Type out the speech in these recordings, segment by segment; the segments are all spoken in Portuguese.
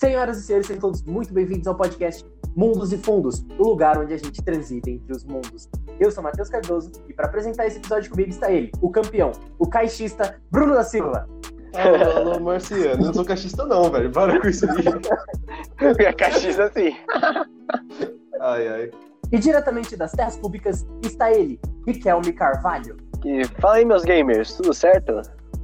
Senhoras e senhores, sejam todos muito bem-vindos ao podcast Mundos e Fundos, o lugar onde a gente transita entre os mundos. Eu sou Matheus Cardoso e para apresentar esse episódio comigo está ele, o campeão, o caixista Bruno da Silva. Alô, alô, Marciano. Eu não sou caixista, não, velho. Para com isso aí. É caixista sim. Ai, ai. E diretamente das terras públicas está ele, Riquelme Carvalho. E fala aí, meus gamers, tudo certo?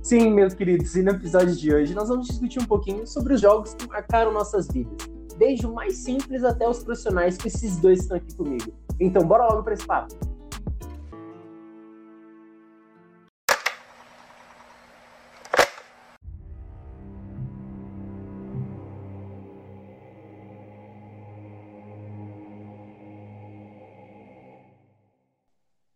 Sim, meus queridos, e no episódio de hoje nós vamos discutir um pouquinho sobre os jogos que marcaram nossas vidas. Desde o mais simples até os profissionais, que esses dois estão aqui comigo. Então, bora logo para esse papo.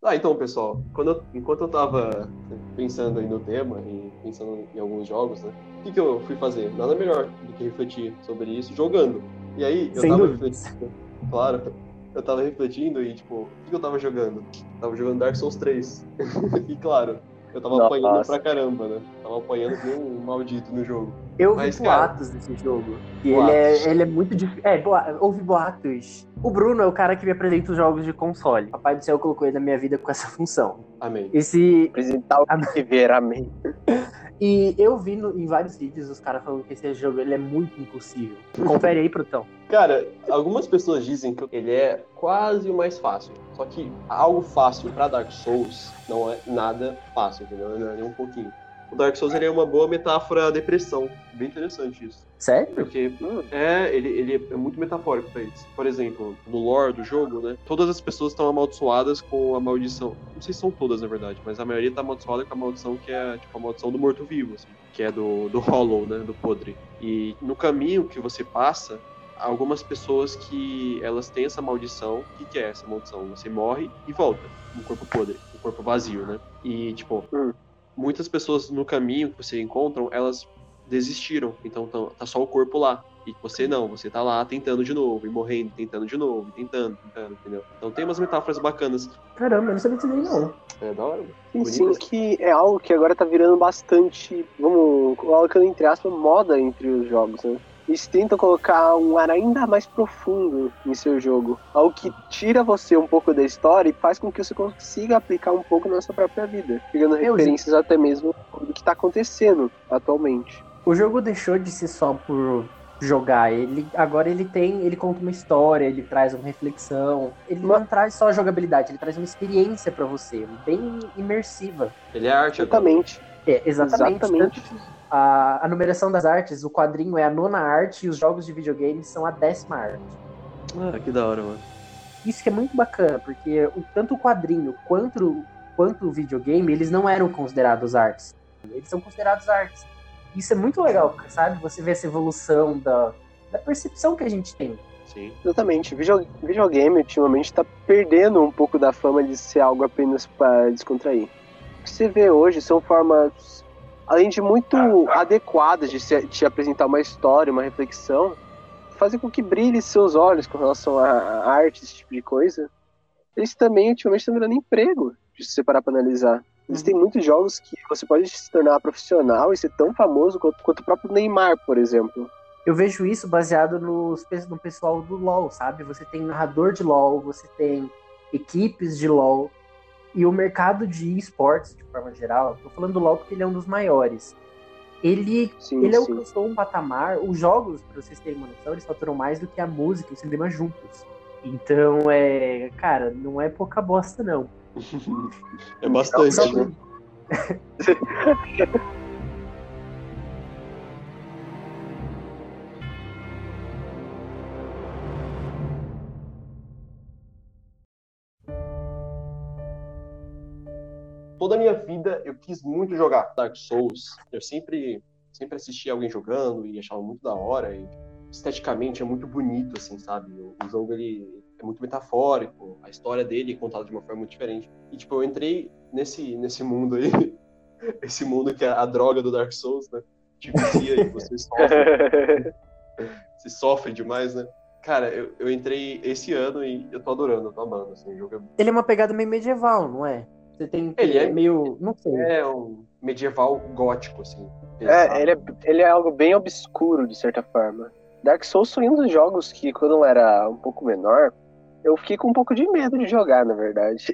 Ah, então, pessoal, quando eu- enquanto eu tava pensando aí no tema e pensando em alguns jogos, né? O que, que eu fui fazer? Nada melhor do que refletir sobre isso jogando. E aí, eu Sem tava dúvidas. refletindo, claro, eu tava refletindo e, tipo, o que, que eu tava jogando? Tava jogando Dark Souls 3. e, claro, eu tava Nossa. apanhando pra caramba, né? Tava apanhando nem um maldito no jogo. Eu ouvi Mas, cara- boatos desse jogo. E ele é, ele é muito difícil. É, boa... houve boatos. O Bruno é o cara que me apresenta os jogos de console. Papai do céu colocou ele na minha vida com essa função. Amém. Esse. Apresentar o que ver, amém. E eu vi no- em vários vídeos os caras falando que esse jogo ele é muito impossível. Confere aí, Prutão. Cara, algumas pessoas dizem que ele é quase o mais fácil. Só que algo fácil pra Dark Souls não é nada fácil, entendeu? Não é nem um pouquinho. O Dark Souls ele é uma boa metáfora à depressão. Bem interessante isso. Sério? Porque é, ele, ele é muito metafórico pra isso. Por exemplo, no lore do jogo, né? Todas as pessoas estão amaldiçoadas com a maldição. Não sei se são todas, na verdade, mas a maioria tá amaldiçoada com a maldição que é, tipo, a maldição do morto-vivo, assim. Que é do, do Hollow, né? Do podre. E no caminho que você passa, algumas pessoas que elas têm essa maldição. O que, que é essa maldição? Você morre e volta. Um corpo podre, um corpo vazio, né? E, tipo, Hum. muitas pessoas no caminho que você encontram, elas desistiram. Então tão- tá só o corpo lá. E você não, você tá lá tentando de novo, e morrendo, tentando de novo, e tentando, tentando, entendeu? Então tem umas metáforas bacanas. Caramba, eu não sabia disso daí, não. É da hora. Sim, sim, que é algo que agora tá virando bastante, vamos, colocando entre aspas, moda entre os jogos, né? Eles tentam colocar um ar ainda mais profundo em seu jogo. Algo que tira você um pouco da história e faz com que você consiga aplicar um pouco na sua própria vida. Pegando referências até mesmo do que tá acontecendo atualmente. O jogo deixou de ser só por jogar. Ele agora ele tem, ele conta uma história, ele traz uma reflexão. Ele não traz só jogabilidade, ele traz uma experiência pra você, bem imersiva. Ele é arte agora. Exatamente. É, exatamente. Exatamente. A, a numeração das artes, o quadrinho é a nona arte e os jogos de videogame são a décima arte. Ah, que da hora, mano. Isso que é muito bacana, porque o, tanto o quadrinho quanto, quanto o videogame, eles não eram considerados artes. Eles são considerados artes. Isso é muito legal, sabe? Você vê essa evolução da, da percepção que a gente tem. Sim. Exatamente. Video- videogame ultimamente tá perdendo um pouco da fama de ser algo apenas para descontrair. O que você vê hoje são formas, além de muito adequadas de se- te apresentar uma história, uma reflexão, fazer com que brilhe seus olhos com relação à à arte, esse tipo de coisa. Eles também ultimamente estão virando emprego, se você parar para analisar. Existem muitos jogos que você pode se tornar profissional e ser tão famoso quanto, quanto o próprio Neymar, por exemplo. Eu vejo isso baseado nos, pe- no pessoal do LoL, sabe? Você tem narrador de LoL, você tem equipes de LoL. E o mercado de esportes, de forma geral, tô falando do LoL porque ele é um dos maiores. Ele Sim, ele sim. alcançou um patamar. Os jogos, pra vocês terem uma noção, eles faturam mais do que a música e o cinema juntos. Então, é. Cara, não é pouca bosta, não. É bastante, né? Toda a minha vida eu quis muito jogar Dark Souls. Eu sempre, sempre assisti alguém jogando e achava muito da hora. E esteticamente é muito bonito, assim, sabe? O, o jogo ele é muito metafórico, a história dele é contada de uma forma muito diferente. E tipo, eu entrei nesse, nesse mundo aí, esse mundo que é a droga do Dark Souls, né? Te vicia e você sofre, você sofre demais, né? Cara, eu, eu entrei esse ano e eu tô adorando, eu tô amando, assim, o jogo é Ele é uma pegada meio medieval, não é? Você tem. Ele é- meio. Não sei. É um medieval gótico, assim. É, ele é, ele é algo bem obscuro, de certa forma. Dark Souls foi um dos jogos que, quando eu era um pouco menor, eu fiquei com um pouco de medo de jogar, na verdade.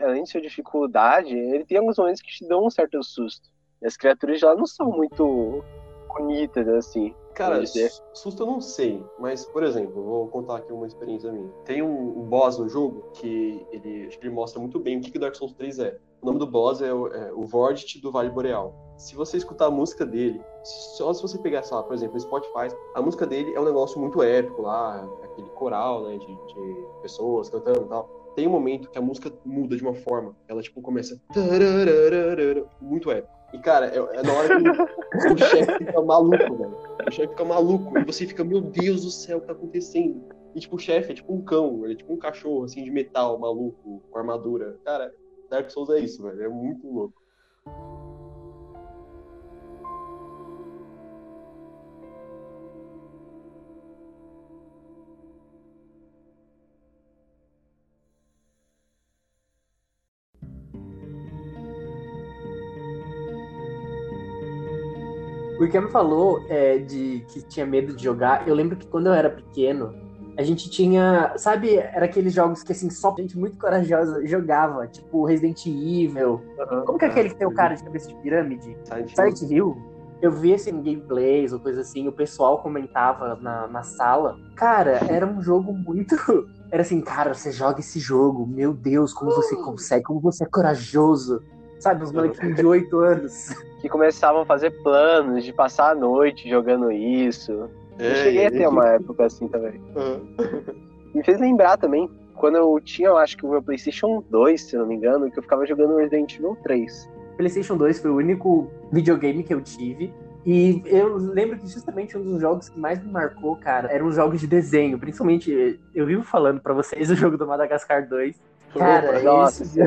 Além de sua dificuldade, ele tem alguns momentos que te dão um certo susto. E as criaturas já não são muito bonitas, assim. Cara, susto eu não sei, mas, por exemplo, vou contar aqui uma experiência minha. Tem um, um boss no jogo que ele, acho que ele mostra muito bem o que, que Dark Souls 3 é. O nome do boss é o, é o Vordt do Vale Boreal. Se você escutar a música dele, só se você pegar, sei lá, por exemplo, no Spotify, a música dele é um negócio muito épico lá, aquele coral, né, de, de pessoas cantando e tal. Tem um momento que a música muda de uma forma, ela, tipo, começa muito épico. E, cara, é, é na hora que o chefe fica maluco, velho. O chefe fica maluco. E você fica, meu Deus do céu, o que tá acontecendo? E, tipo, o chefe é tipo um cão, ele é tipo um cachorro, assim, de metal, maluco, com armadura. Cara, Dark Souls é isso, velho. É muito louco. O Icam falou é, de que tinha medo de jogar. Eu lembro que quando eu era pequeno, a gente tinha. Sabe, era aqueles jogos que assim, só gente muito corajosa jogava, tipo Resident Evil. Uhum. Como que é aquele que tem o cara de cabeça de pirâmide? Silent Hill. Eu vi assim, gameplays ou coisa assim, o pessoal comentava na, na sala. Cara, era um jogo muito. Era assim, cara, você joga esse jogo, meu Deus, como você uh! consegue, como você é corajoso. Sabe, uns molequinhos de 8 anos. Que começavam a fazer planos de passar a noite jogando isso. É, eu cheguei a ter uma época assim também. Uhum. Me fez lembrar também, quando eu tinha, eu acho que o meu PlayStation 2, se não me engano, que eu ficava jogando Resident Evil 3. PlayStation 2 foi o único videogame que eu tive. E eu lembro que justamente um dos jogos que mais me marcou, cara, eram os jogos de desenho. Principalmente, eu vivo falando para vocês o jogo do Madagascar 2. Cara, Nossa, esse...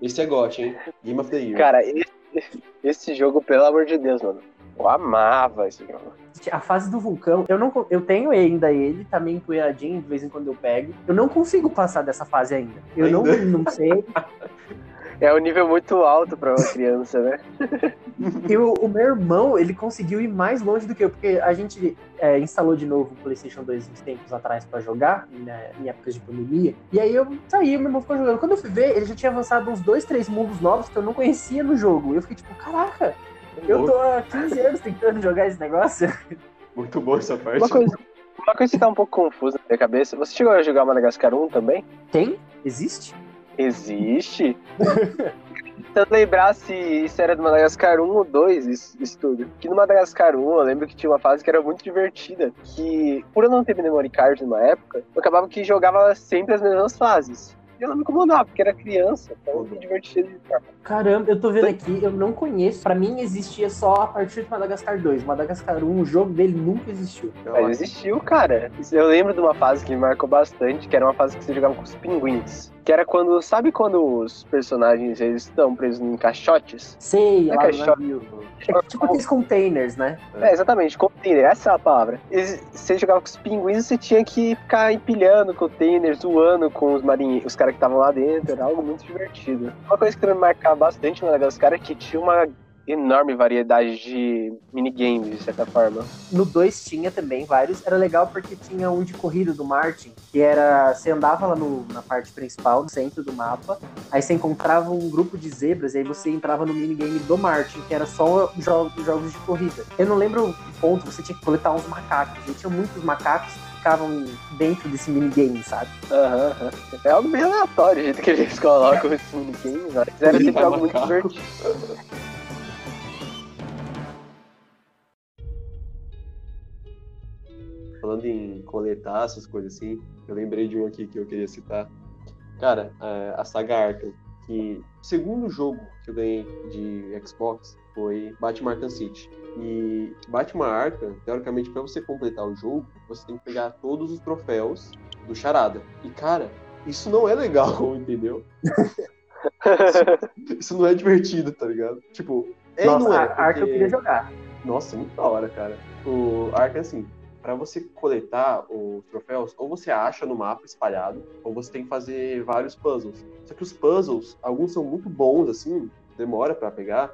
esse é GOT, hein? Game of the Year. Cara, esse, esse jogo, pelo amor de Deus, mano. Eu amava esse jogo. A fase do vulcão, eu não eu tenho ainda ele, tá meio empoeiradinho, de vez em quando eu pego. Eu não consigo passar dessa fase ainda. Eu ainda? Não, não sei. É um nível muito alto para uma criança, né? e o, o, meu irmão, ele conseguiu ir mais longe do que eu, porque a gente é, instalou de novo o PlayStation 2 uns tempos atrás para jogar, né, em épocas de pandemia. E aí eu saí, meu irmão ficou jogando. Quando eu fui ver, ele já tinha avançado uns dois, três mundos novos que eu não conhecia no jogo. E eu fiquei tipo, caraca, eu tô há 15 anos tentando jogar esse negócio. Muito boa essa parte. Uma coisa, uma coisa que tá um pouco confusa na minha cabeça. Você chegou a jogar Madagascar 1 também? Tem? Existe? Existe? Tentando lembrar se isso era do Madagascar 1 ou 2, isso, isso tudo. Que no Madagascar 1 eu lembro que tinha uma fase que era muito divertida. Que, por eu não ter memory card numa época, eu acabava que jogava sempre as mesmas fases eu não me incomodava, porque era criança, então me divertia de forma. Caramba, eu tô vendo aqui, eu não conheço. Pra mim existia só a partir de Madagascar 2. Madagascar 1, o jogo dele nunca existiu. Mas existiu, cara. Eu lembro de uma fase que me marcou bastante, que era uma fase que você jogava com os pinguins. Que era quando. Sabe quando os personagens eles estão presos em caixotes? Sei, é lá caixote. É tipo aqueles containers, né? É, exatamente, container, essa é a palavra. Você jogava com os pinguins você tinha que ficar empilhando containers, zoando com os marinheiros, os caras que estavam lá dentro, era algo muito divertido. Uma coisa que também me marcava bastante no Madagascar é que tinha uma enorme variedade de minigames, de certa forma. No 2 tinha também vários. Era legal porque tinha um de corrida do Martin, que era. Você andava lá no, na parte principal, no centro do mapa, aí você encontrava um grupo de zebras, e aí você entrava no minigame do Martin, que era só jogos, jogos de corrida. Eu não lembro o ponto, você tinha que coletar uns macacos. E tinha muitos macacos que ficavam dentro desse minigame, sabe? Aham, uhum, uhum. É algo bem aleatório o jeito que eles colocam esse minigame, mas era sempre algo muito divertido. Falando em coletar essas coisas assim, eu lembrei de um aqui que eu queria citar. Cara, a saga Arkham, que o segundo jogo que eu ganhei de Xbox foi Batman Arkham City. E Batman Arkham, teoricamente, para você completar o jogo, você tem que pegar todos os troféus do Charada. E, cara, isso não é legal, entendeu? isso, isso, não é divertido, tá ligado? Tipo, é Nossa, não é. Porque... Arkham eu queria jogar. Nossa, muito da hora, cara. O Arkham, assim, para você coletar os troféus, ou você acha no mapa espalhado, ou você tem que fazer vários puzzles. Só que os puzzles, alguns são muito bons, assim, demora para pegar,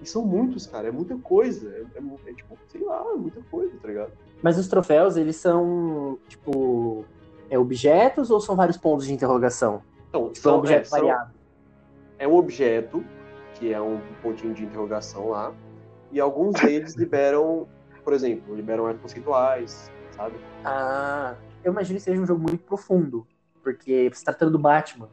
E são muitos, cara, é muita coisa. É, é, é tipo, sei lá, é muita coisa, tá ligado? Mas os troféus, eles são, tipo, é objetos ou são vários pontos de interrogação? Então, São são, objetos é, são- variados. é um objeto, que é um pontinho de interrogação lá, e alguns deles liberam, por exemplo, liberam artes conceituais, sabe? Ah, eu imagino que seja um jogo muito profundo, porque se tratando do Batman,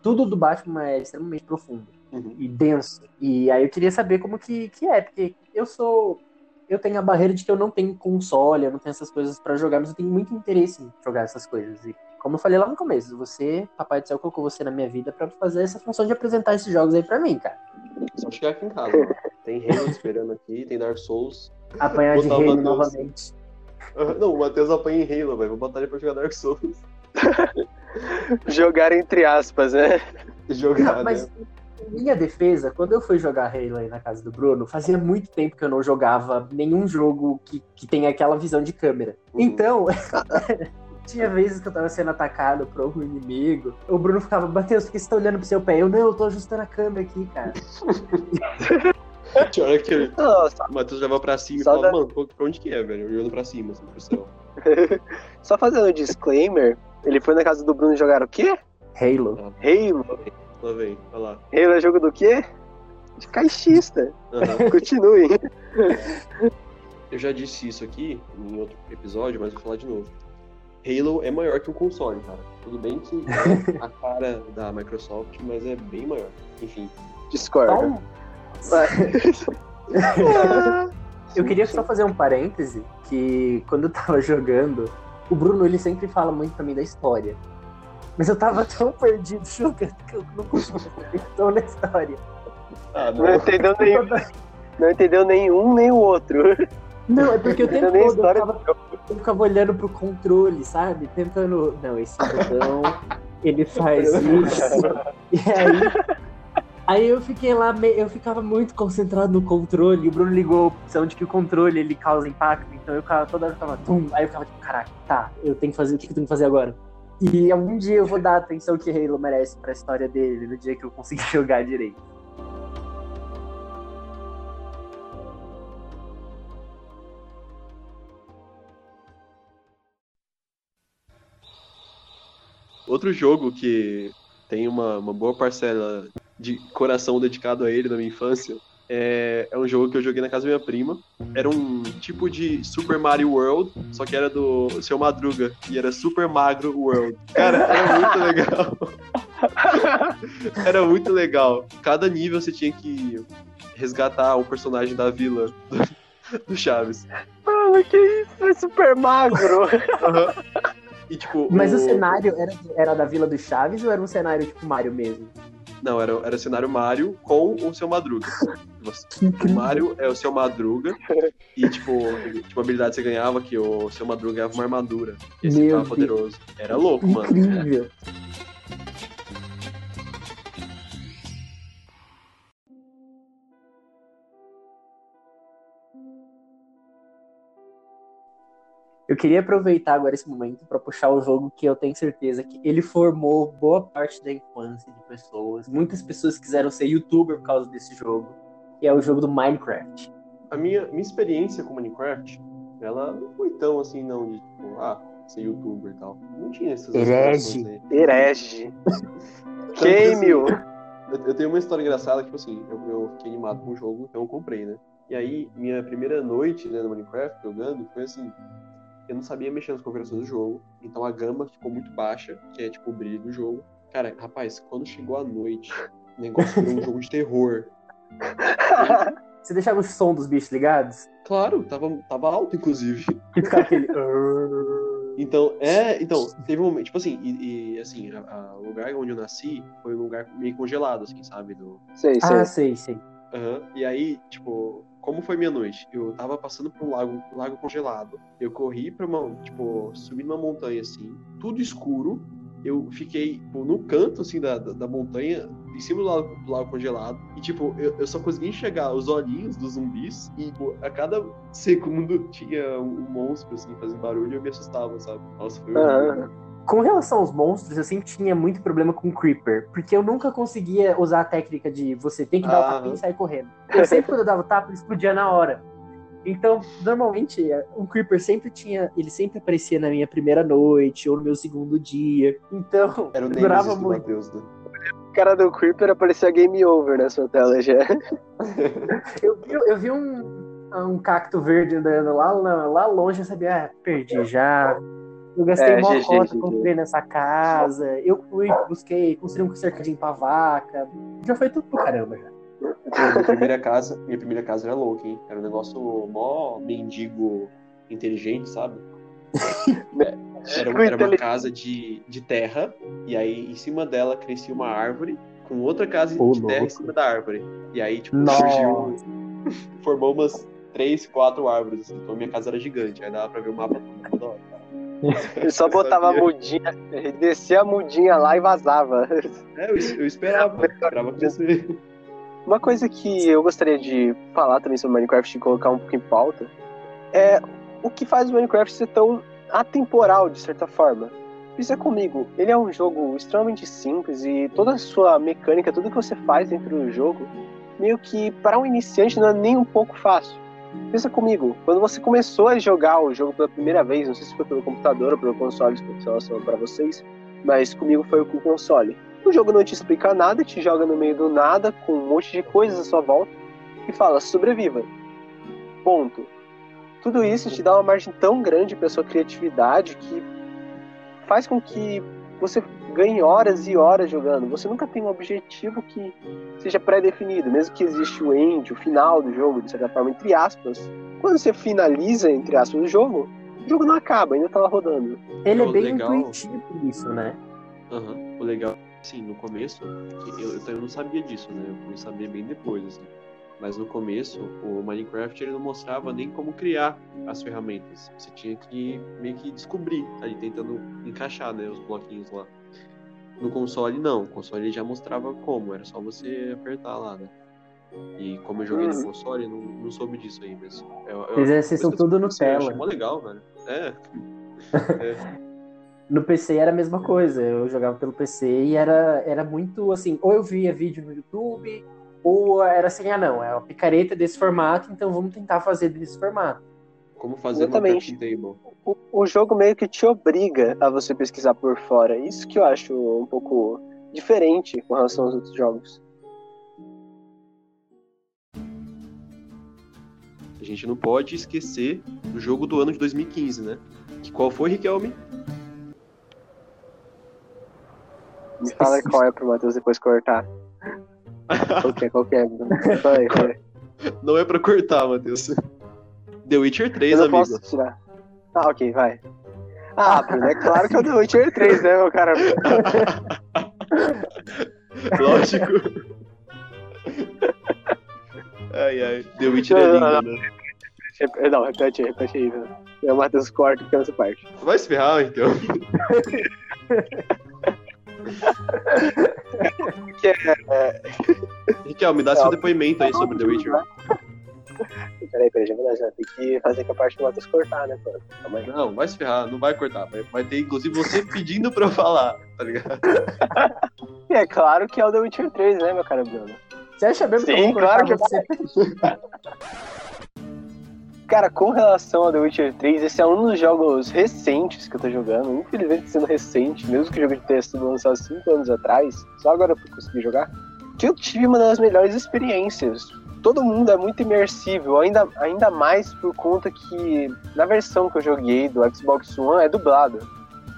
tudo do Batman é extremamente profundo Uhum. e denso. E aí eu queria saber como que, que é, porque eu sou. Eu tenho a barreira de que eu não tenho console, eu não tenho essas coisas pra jogar, mas eu tenho muito interesse em jogar essas coisas. E como eu falei lá no começo, você, Papai do Céu, colocou você na minha vida pra fazer essa função de apresentar esses jogos aí pra mim, cara. Só chegar aqui em casa. mano. Tem Halo esperando aqui, tem Dark Souls. Apanhar de Botar o reino Matheus. novamente. Não, o Matheus apanha em Halo, velho. Vou botar ele pra jogar Dark Souls. Jogar entre aspas, né? Jogar, Mas, né? em minha defesa, quando eu fui jogar Halo aí na casa do Bruno, fazia muito tempo que eu não jogava nenhum jogo que, que tenha aquela visão de câmera. Uhum. Então, tinha vezes que eu tava sendo atacado por algum inimigo, o Bruno ficava, Matheus, por que você tá olhando pro seu pé? Eu, não, eu tô ajustando a câmera aqui, cara. Tinha hora que Nossa, o Matheus leva pra cima e Só fala, da- mano, pra onde que é, velho? Olhando pra cima, assim, pro céu. só fazendo um disclaimer, ele foi na casa do Bruno jogar o quê? Halo. Halo. Lá vem, olha lá. Halo é jogo do quê? De caixista. Aham. Continue. Eu já disse isso aqui em outro episódio, mas vou falar de novo. Halo é maior que um console, cara. Tudo bem que é a cara da Microsoft, mas é bem maior. Enfim. Discord. Só um- Vai. Eu queria só fazer um parêntese, que quando eu tava jogando, o Bruno, ele sempre fala muito pra mim da história. Mas eu tava tão perdido jogando que eu não consigo atenção na história. Ah, Não entendeu nenhum, não entendeu nenhum nem o outro. Não, é porque o tempo todo eu ficava, eu ficava olhando pro controle, sabe? Tentando. Não, esse botão, ele faz isso. E aí. Aí eu fiquei lá, eu ficava muito concentrado no controle, o Bruno ligou a opção de que o controle ele causa impacto, então eu ficava toda hora ficava, tum, aí eu ficava tipo, caraca, tá, eu tenho que fazer, o que eu tenho que fazer agora? E algum dia eu vou dar a atenção que Halo merece pra história dele, no dia que eu conseguir jogar direito. Outro jogo que tem uma, uma boa parcela de coração dedicado a ele na minha infância é, é um jogo que eu joguei na casa da minha prima. Era um tipo de Super Mario World, só que era do Seu Madruga, e era Super Magro World. Cara, era muito legal. era muito legal. Cada nível você tinha que resgatar um personagem da vila do, do Chaves. Mano, que isso? É super magro. E tipo. Mas o cenário era, era da Vila do Chaves ou era um cenário tipo Mario mesmo? Não, era, era o cenário Mario com o seu Madruga. O Mario é o seu Madruga. E, tipo, tipo, a habilidade que você ganhava que o seu Madruga ganhava uma armadura. E esse Meu ficava Deus. poderoso. Era louco, mano. Incrível. Eu queria aproveitar agora esse momento para puxar o jogo que eu tenho certeza que ele formou boa parte da infância de pessoas. Muitas pessoas quiseram ser youtuber por causa desse jogo, que é o jogo do Minecraft. A minha, minha experiência com Minecraft, ela não foi tão assim, não, de tipo, ah, ser youtuber e tal. Não tinha essas Herege. Herege. Queime-o. assim, Eu, eu tenho uma história engraçada, tipo assim, eu, eu fiquei animado com o jogo, então eu comprei, né? E aí, minha primeira noite né, no Minecraft jogando foi assim. Eu não sabia mexer nas configurações do jogo, então a gama ficou muito baixa, que é tipo o brilho do jogo. Cara, rapaz, quando chegou a noite, o negócio virou um jogo de terror. Você deixava o som dos bichos ligados? Claro, tava, tava alto, inclusive. E ficava aquele. Então, é, então, teve um momento, tipo assim, e, e, assim, a- a- o lugar onde eu nasci foi um lugar meio congelado, assim, sabe? Do, Sei, sei. Ah, sei, sei. Aham. E aí, tipo, como foi minha noite? Eu tava passando por um lago, lago congelado. Eu corri pra uma, tipo, subi numa montanha assim, tudo escuro. Eu fiquei tipo, no canto assim da, da, da montanha, em cima do lago, do lago congelado. E tipo, eu, eu só consegui enxergar os olhinhos dos zumbis. E tipo, a cada segundo tinha um, um monstro assim fazendo barulho e eu me assustava, sabe? Nossa, foi horrível. Com relação aos monstros, eu sempre tinha muito problema com Creeper, porque eu nunca conseguia usar a técnica de você tem que dar o Ah. tapinha e sair correndo. Eu sempre, quando eu dava o tapa, ele explodia na hora. Então, normalmente, um Creeper sempre tinha. Ele sempre aparecia na minha primeira noite ou no meu segundo dia. Então, Era o eu durava muito. Matheus, né? O cara do Creeper aparecia game over na sua tela já. Eu vi, eu vi um, um cacto verde andando lá, lá, lá longe, eu sabia, ah, perdi já. Eu gastei É, mó GG, cota, comprei nessa casa. Eu fui, busquei, construí um cercadinho pra vaca. Já foi tudo pro caramba já. Pô, minha primeira casa, minha primeira casa era louca, hein? Era um negócio mó mendigo inteligente, sabe? Era, um- era uma casa de, de terra, e aí em cima dela crescia uma árvore, com outra casa Ô, de terra em louco. cima da árvore. E aí, tipo, Nossa. surgiu. Formou umas três, quatro árvores. Assim, então minha casa era gigante, aí dava pra ver o mapa todo, toda hora. Ele só botava a mudinha, ele descia a mudinha lá e vazava. É, eu, eu esperava, esperava crescer. Uma coisa que eu gostaria de falar também sobre Minecraft e colocar um pouco em pauta é o que faz o Minecraft ser tão atemporal, de certa forma. Pensa comigo, ele é um jogo extremamente simples e toda a sua mecânica, tudo que você faz dentro do jogo, meio que para um iniciante não é nem um pouco fácil. Pensa comigo, quando você começou a jogar o jogo pela primeira vez, não sei se foi pelo computador ou pelo console, com relação para vocês, mas comigo foi com o console. O jogo não te explica nada, te joga no meio do nada, com um monte de coisas à sua volta, e fala, sobreviva. Ponto. Tudo isso te dá uma margem tão grande para sua criatividade que faz com que você ganhe horas e horas jogando. Você nunca tem um objetivo que seja pré-definido, mesmo que existe o end, o final do jogo, de certa forma, entre aspas. Quando você finaliza, entre aspas, o jogo, o jogo não acaba, ainda tá lá rodando. Ele é bem legal- intuitivo nisso, né? Aham. O legal, assim, no começo, eu, eu também não sabia disso, né? Eu fui saber bem depois, assim. Mas no começo, o Minecraft ele não mostrava nem como criar as ferramentas. Você tinha que meio que descobrir, ali tentando encaixar, né, os bloquinhos lá. No console não, o console já mostrava como, era só você apertar lá, né? E como eu joguei no Uhum. console, não, não soube disso aí, mas eu, eu, Eles eu tudo eu Nutella. Achei mó legal, velho. É. é. No PC era a mesma coisa, eu jogava pelo PC e era, era muito assim, ou eu via vídeo no YouTube, ou era assim, ah não, é uma picareta desse formato, então vamos tentar fazer desse formato. Como fazer uma Exatamente. crafting table. O, o jogo meio que te obriga a você pesquisar por fora. Isso que eu acho um pouco diferente com relação aos outros jogos. A gente não pode esquecer do jogo do ano de 2015, né? Que qual foi, Riquelme? Me fala qual é pro Matheus depois cortar. Qual que é, qual que é? Fala aí, fala aí. Não é pra cortar, Matheus. The Witcher 3, Eu não amigo. posso tirar. Ah, ok, vai. Ah, Bruno, é claro que é o The Witcher 3, né, meu cara? Lógico. ai, ai. The Witcher é lindo, né? Rep- Não, repete aí, repete aí. Né? E o Matheus corta que essa parte. Vai se ferrar, então. Que é, Riquelme, dá seu depoimento aí sobre The Witcher. Peraí, peraí, já vou dar, já tem que fazer com a parte do Matheus cortar, né, aí. Não, vai se ferrar, não vai cortar. Vai, vai ter, inclusive, você pedindo pra eu falar, tá ligado? É claro que é o The Witcher 3, né, meu cara Bruno? Você acha mesmo que eu Sim, vou cortar claro que você? Cara, com relação ao The Witcher 3, esse é um dos jogos recentes que eu tô jogando. Infelizmente sendo recente, mesmo que o jogo tenha sido lançado 5 anos atrás, só agora eu consegui jogar. Que eu tive uma das melhores experiências. Todo mundo é muito imersivo, ainda, ainda mais por conta que na versão que eu joguei do Xbox One é dublado.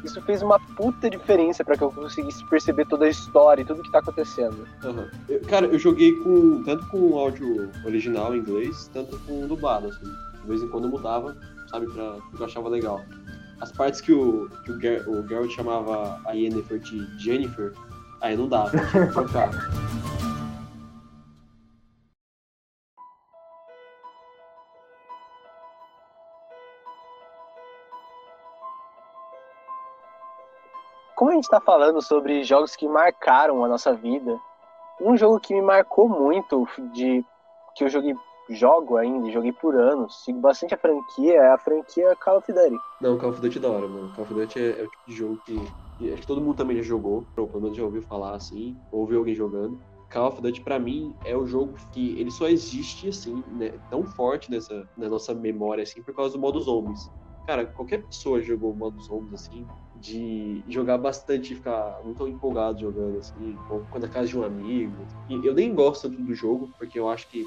Isso fez uma puta diferença pra que eu conseguisse perceber toda a história e tudo que tá acontecendo. Aham. Eu- cara, eu joguei com tanto com o áudio original em inglês, tanto com dublado, assim. De vez em quando mudava, sabe, pra porque eu achava legal. As partes que o, que o, Ger, o Geralt chamava a Yennefer de Jennifer, aí não dava, tinha que trocar. Como a gente tá falando sobre jogos que marcaram a nossa vida, um jogo que me marcou muito, de que eu joguei jogo ainda, joguei por anos, sigo bastante a franquia, é a franquia Call of Duty. Não, Call of Duty é da hora, mano. Call of Duty é, é o tipo de jogo que, que acho que todo mundo também já jogou, ou pelo menos já ouviu falar assim, ou ouviu alguém jogando. Call of Duty, pra mim, é o jogo que ele só existe, assim, né, tão forte nessa, na nossa memória, assim, por causa do modo zombies. Cara, qualquer pessoa jogou o modo zombies, assim, de jogar bastante e ficar muito empolgado jogando, assim, quando é casa de um amigo. E eu nem gosto do jogo, porque eu acho que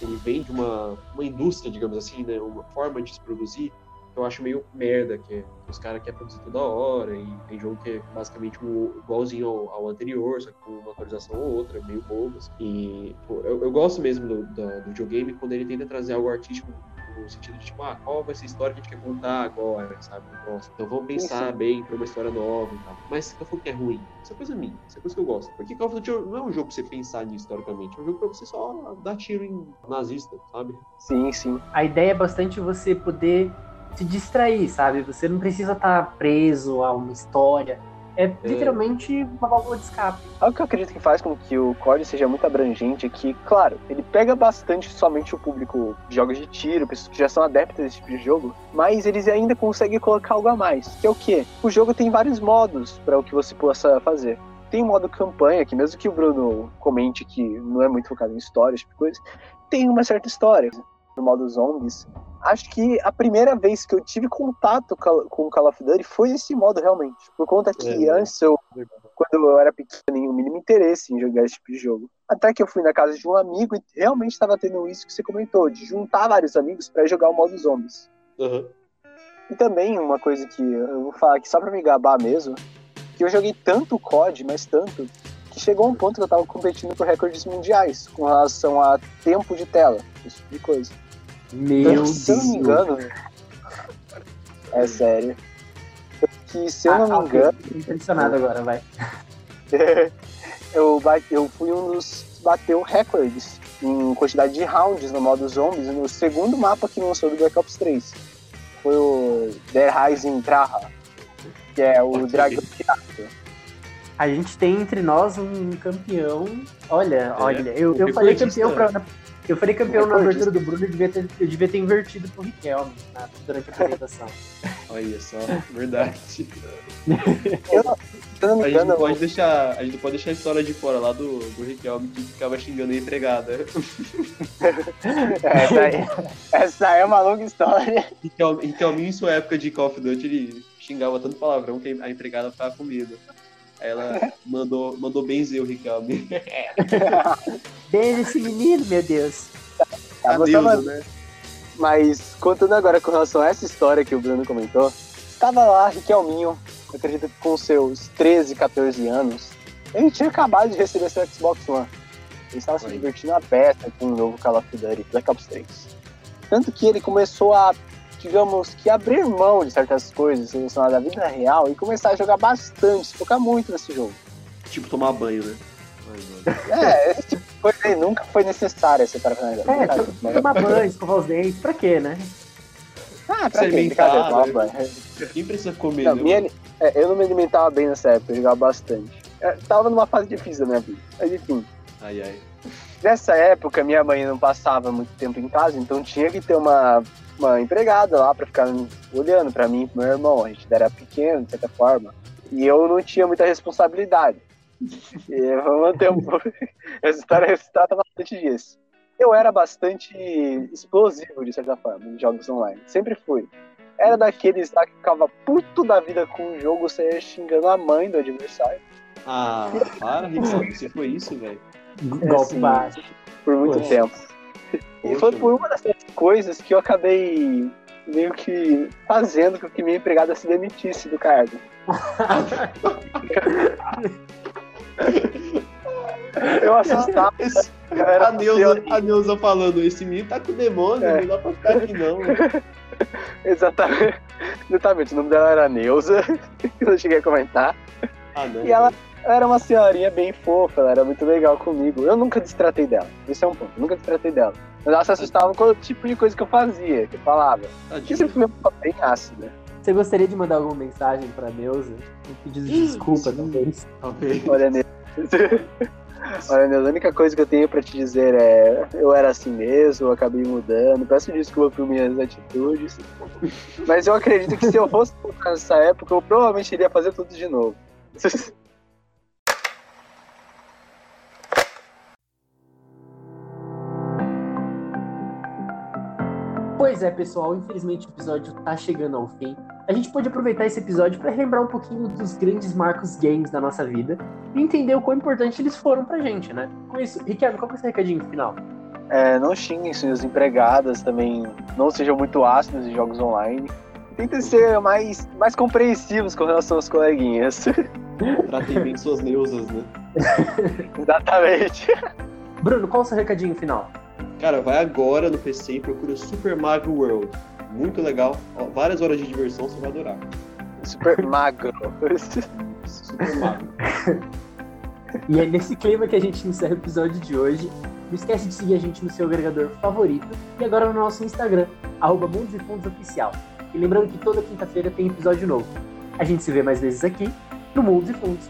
ele vem de uma, uma indústria, digamos assim, né, uma forma de se produzir, que eu acho meio merda, que, é, os caras querem produzir toda hora, e tem jogo que é basicamente um, igualzinho ao, ao, anterior, só que com uma atualização ou outra, meio bobo. Assim. E pô, eu, eu, gosto mesmo do, do, do videogame quando ele tenta trazer algo artístico no sentido de, tipo, ah, qual vai ser a história que a gente quer contar agora, sabe? Nossa, então vamos pensar Isso. bem pra uma história nova e tal. Mas se eu for que é ruim, isso é coisa minha, isso é coisa que eu gosto. Porque Call of Duty não é um jogo pra você pensar nisso historicamente, é um jogo pra você só dar tiro em nazista, sabe? Sim, sim. A ideia é bastante você poder se distrair, sabe? Você não precisa estar tá preso a uma história é, é literalmente uma válvula de escape. Algo que eu acredito que faz com que o COD seja muito abrangente é que, claro, ele pega bastante somente o público de jogos de tiro, pessoas que já são adeptas desse tipo de jogo, mas eles ainda conseguem colocar algo a mais, que é o quê? O jogo tem vários modos para o que você possa fazer. Tem o modo campanha, que mesmo que o Bruno comente que não é muito focado em histórias, tipo coisa, tem uma certa história no modo zombies. Acho que a primeira vez que eu tive contato com o Call of Duty foi esse modo realmente. Por conta que é, antes, eu, quando eu era pequeno, nenhum mínimo interesse em jogar esse tipo de jogo. Até que eu fui na casa de um amigo e realmente estava tendo isso que você comentou, de juntar vários amigos para jogar o modo zombies. Uhum. E também uma coisa que eu vou falar aqui só pra me gabar mesmo, que eu joguei tanto COD, mas tanto, que chegou um ponto que eu tava competindo por recordes mundiais com relação a tempo de tela, esse tipo de coisa. Meu Deus. Se eu não me engano. É sério. Que se eu ah, não me engano. Impressionado agora, vai. eu, bate, eu fui um dos que bateu recordes em quantidade de rounds no modo zombies no segundo mapa que lançou do Black Ops 3. Foi o Der Rising Traha, que é o okay. dragão pirata. A gente tem entre nós um campeão. Olha, é, olha, eu, eu falei campeão pra, eu falei campeão na abertura do Bruno, eu devia ter, eu devia ter invertido pro Riquelme né, durante a apresentação. Olha só, verdade. eu, a, gente não pode deixar, a gente não pode deixar a história de fora lá do, do Riquelme que ficava xingando a empregada. essa, aí, essa é uma longa história. Riquelme, Riquelme, em sua época de Call of Duty, ele xingava tanto palavrão que a empregada ficava com medo. Ela mandou, mandou benzer o Riquelme. Benze esse menino, meu Deus. Ah, Adeus, né? Mas contando agora com relação a essa história que o Bruno comentou, estava lá Riquelminho, acredito que com seus 13, 14 anos. Ele tinha acabado de receber seu Xbox One. Ele estava se divertindo a peça com o novo Call of Duty Black Ops 3. Tanto que ele começou a digamos que abrir mão de certas coisas relacionadas à vida real e começar a jogar bastante, se focar muito nesse jogo. Tipo tomar banho, né? é, esse tipo de coisa aí nunca foi necessário esse para É, tipo, tomar banho, escovar os dentes, pra quê, né? Ah, pra quê? Tomar banho. Quem precisa comer, não, né? Minha, é, eu não me alimentava bem nessa época, eu jogava bastante. Eu tava numa fase difícil da minha vida, mas enfim. Ai, ai. Nessa época, minha mãe não passava muito tempo em casa, então tinha que ter uma uma empregada lá para ficar olhando para mim e pro meu irmão. A gente era pequeno, de certa forma. E eu não tinha muita responsabilidade. E vamos ter um Essa história se trata bastante disso. Eu era bastante explosivo, de certa forma, em jogos online. Sempre fui. Era daqueles lá que ficava puto da vida com o jogo, você xingando a mãe do adversário. Ah, para, Ricardo. Você foi isso, velho? Golpe assim, baixo. Por muito Poxa. tempo. E foi por uma dessas coisas que eu acabei meio que fazendo com que minha empregada se demitisse do cargo. eu assustava. Esse, a, Neuza, a Neuza falando, esse menino tá com demônio, é. não dá pra ficar aqui não. Exatamente. Exatamente, o nome dela era Neuza, eu cheguei a comentar. Ah, não, e ela, era uma senhorinha bem fofa, ela era muito legal comigo. Eu nunca destratei dela, isso é um ponto, nunca destratei dela. Mas ela se assustava com o tipo de coisa que eu fazia, que eu falava. Que sempre foi uma bem ácida. Você gostaria de mandar alguma mensagem pra Neuza? De desculpa, talvez. Talvez. Olha, Neuza. Olha, a única coisa que eu tenho pra te dizer é eu era assim mesmo, eu acabei mudando, peço desculpa por minhas atitudes. Mas eu acredito que se eu fosse nessa época, eu provavelmente iria fazer tudo de novo. Pois é, pessoal, infelizmente o episódio tá chegando ao fim. A gente pode aproveitar esse episódio para relembrar um pouquinho dos grandes marcos games da nossa vida e entender o quão importante eles foram pra gente, né? Com isso, Ricardo, qual que é o seu recadinho final? É, não xinguem suas empregadas também, não sejam muito ácidos em jogos online. Tentem ser mais, mais compreensivos com relação aos coleguinhas. Tratem bem suas neusas, né? Exatamente. Bruno, qual o seu recadinho final? Cara, vai agora no PC e procura Super Mario World. Muito legal. Ó, várias horas de diversão, você vai adorar. Super magro. Super Mario. E é nesse clima que a gente encerra o episódio de hoje. Não esquece de seguir a gente no seu agregador favorito e agora no nosso Instagram, arroba Mundos e Fundos Oficial. E lembrando que toda quinta-feira tem episódio novo. A gente se vê mais vezes aqui no Mundos e Fundos.